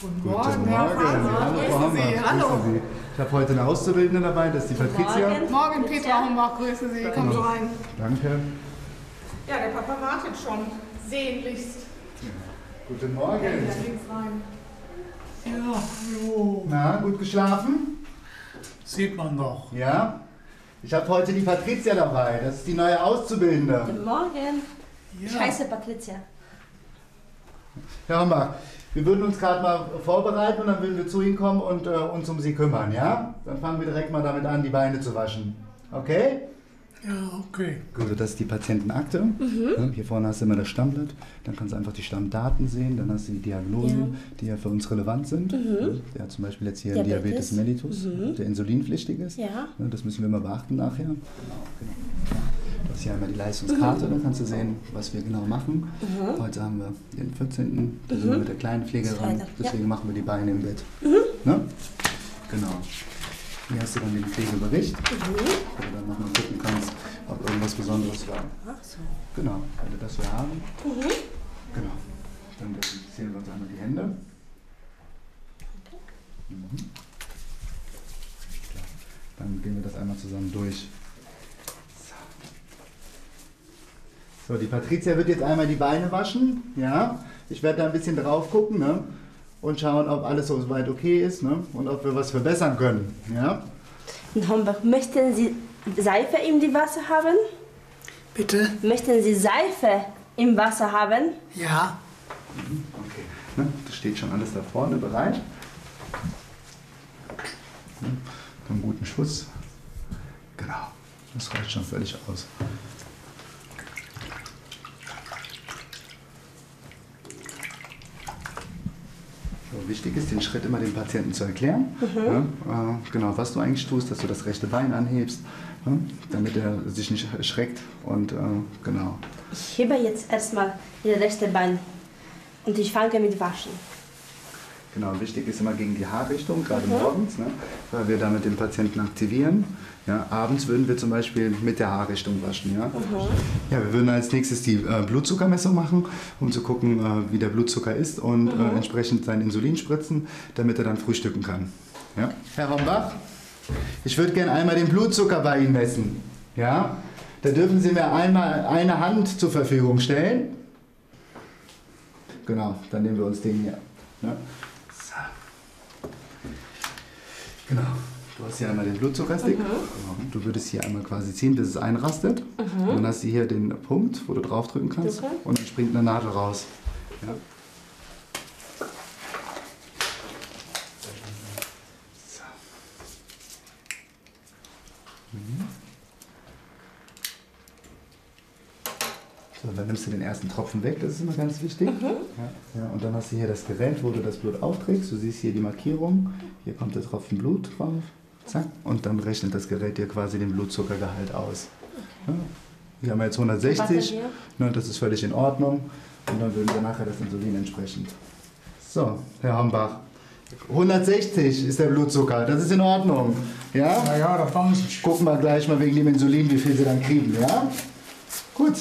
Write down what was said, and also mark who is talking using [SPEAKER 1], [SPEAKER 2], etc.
[SPEAKER 1] Guten
[SPEAKER 2] Guten
[SPEAKER 1] Morgen, Herr
[SPEAKER 2] Morgen.
[SPEAKER 1] Farmer.
[SPEAKER 2] Hallo.
[SPEAKER 1] Sie. Hallo.
[SPEAKER 2] Sie. Ich habe heute eine Auszubildende dabei, das ist die Patricia.
[SPEAKER 3] Morgen.
[SPEAKER 1] Morgen, Petra Hombach, grüße Sie. Kommen Sie rein.
[SPEAKER 2] Danke.
[SPEAKER 1] Ja, der Papa wartet schon. Sehnlichst.
[SPEAKER 2] Guten
[SPEAKER 1] Ja,
[SPEAKER 2] Morgen.
[SPEAKER 1] links rein.
[SPEAKER 4] Ja, jo,
[SPEAKER 2] Na, gut geschlafen?
[SPEAKER 4] sieht man doch.
[SPEAKER 2] Ja. Ich habe heute die Patricia dabei, das ist die neue Auszubildende.
[SPEAKER 3] Guten Morgen.
[SPEAKER 4] Ja.
[SPEAKER 3] Ich heiße Patricia.
[SPEAKER 2] Herr Hombach, wir würden uns gerade mal vorbereiten und dann würden wir zu Ihnen kommen und äh, uns um Sie kümmern, ja? Dann fangen wir direkt mal damit an, die Beine zu waschen. Okay?
[SPEAKER 4] Ja, okay.
[SPEAKER 2] Gut, das ist die Patientenakte. Ja, hier vorne hast du immer das Stammblatt. Dann kannst du einfach die Stammdaten sehen. Dann hast du die Diagnosen, die ja für uns relevant sind. Ja, der hat zum Beispiel jetzt hier
[SPEAKER 3] Diabetes.
[SPEAKER 2] Diabetes mellitus, der insulinpflichtig ist.
[SPEAKER 3] Ja.
[SPEAKER 2] Ja, das müssen wir immer beachten nachher. Genau, genau. Hier einmal die Leistungskarte, dann kannst du sehen, was wir genau machen. Heute haben wir den 14. Da sind wir mit der kleinen Pflege dran.
[SPEAKER 3] Freitag, ja.
[SPEAKER 2] Deswegen machen wir die Beine im Bett. Ne? Genau. Hier hast du dann den Pflegebericht, wo du dann nochmal gucken kannst, ob irgendwas Besonderes war.
[SPEAKER 3] Ach so.
[SPEAKER 2] Genau, wir das hier haben. Genau. Dann desinfizieren wir uns einmal die Hände. Mhm. Dann gehen wir das einmal zusammen durch. So. die Patricia wird jetzt einmal die Beine waschen. Ja, ich werde da ein bisschen drauf gucken ne? und schauen, ob alles so weit okay ist ne? und ob wir was verbessern können. Ja.
[SPEAKER 3] In Homburg, möchten Sie Seife in die Wasser haben?
[SPEAKER 4] Bitte?
[SPEAKER 3] Möchten Sie Seife im Wasser haben?
[SPEAKER 4] Ja.
[SPEAKER 2] Okay. Ne? Das steht schon alles da vorne bereit. Ne? Einen guten Schuss. Genau. Das reicht schon völlig aus. Wichtig ist, den Schritt immer dem Patienten zu erklären. Ja, äh, genau, was du eigentlich tust, dass du das rechte Bein anhebst, ja, damit er sich nicht erschreckt. Und äh, genau.
[SPEAKER 3] Ich hebe jetzt erstmal das rechte Bein und ich fange mit Waschen.
[SPEAKER 2] Genau, wichtig ist immer gegen die Haarrichtung, gerade morgens, ne, weil wir damit den Patienten aktivieren. Ja, abends würden wir zum Beispiel mit der Haarrichtung waschen. Ja? Ja, wir würden als nächstes die äh, Blutzuckermessung machen, um zu gucken, äh, wie der Blutzucker ist und äh, entsprechend sein Insulin spritzen, damit er dann frühstücken kann. Ja? Herr Rombach, ich würde gerne einmal den Blutzucker bei Ihnen messen. Ja? Da dürfen Sie mir einmal eine Hand zur Verfügung stellen. Genau, dann nehmen wir uns den hier. Ja? Genau. Du hast hier einmal den Blutzuckerstick. Genau. Du würdest hier einmal quasi ziehen, bis es einrastet. Und dann hast du hier den Punkt, wo du draufdrücken kannst.
[SPEAKER 3] Okay.
[SPEAKER 2] Und dann springt eine Nadel raus. Ja. So, dann nimmst du den ersten Tropfen weg, das ist immer ganz wichtig. Ja, ja, und dann hast du hier das Gerät, wo du das Blut aufträgst. Du siehst hier die Markierung. Hier kommt der Tropfen Blut drauf. Zack. Und dann rechnet das Gerät dir quasi den Blutzuckergehalt aus. Ja, wir haben jetzt 160.
[SPEAKER 3] Wasser hier?
[SPEAKER 2] Ne, das ist völlig in Ordnung. Und dann würden wir nachher das Insulin entsprechend. So, Herr Hambach. 160 ist der Blutzucker. Das ist in Ordnung. Ja?
[SPEAKER 4] Ja, ja, das weiß ich.
[SPEAKER 2] Gucken wir gleich mal wegen dem Insulin, wie viel Sie dann kriegen. Ja? Gut.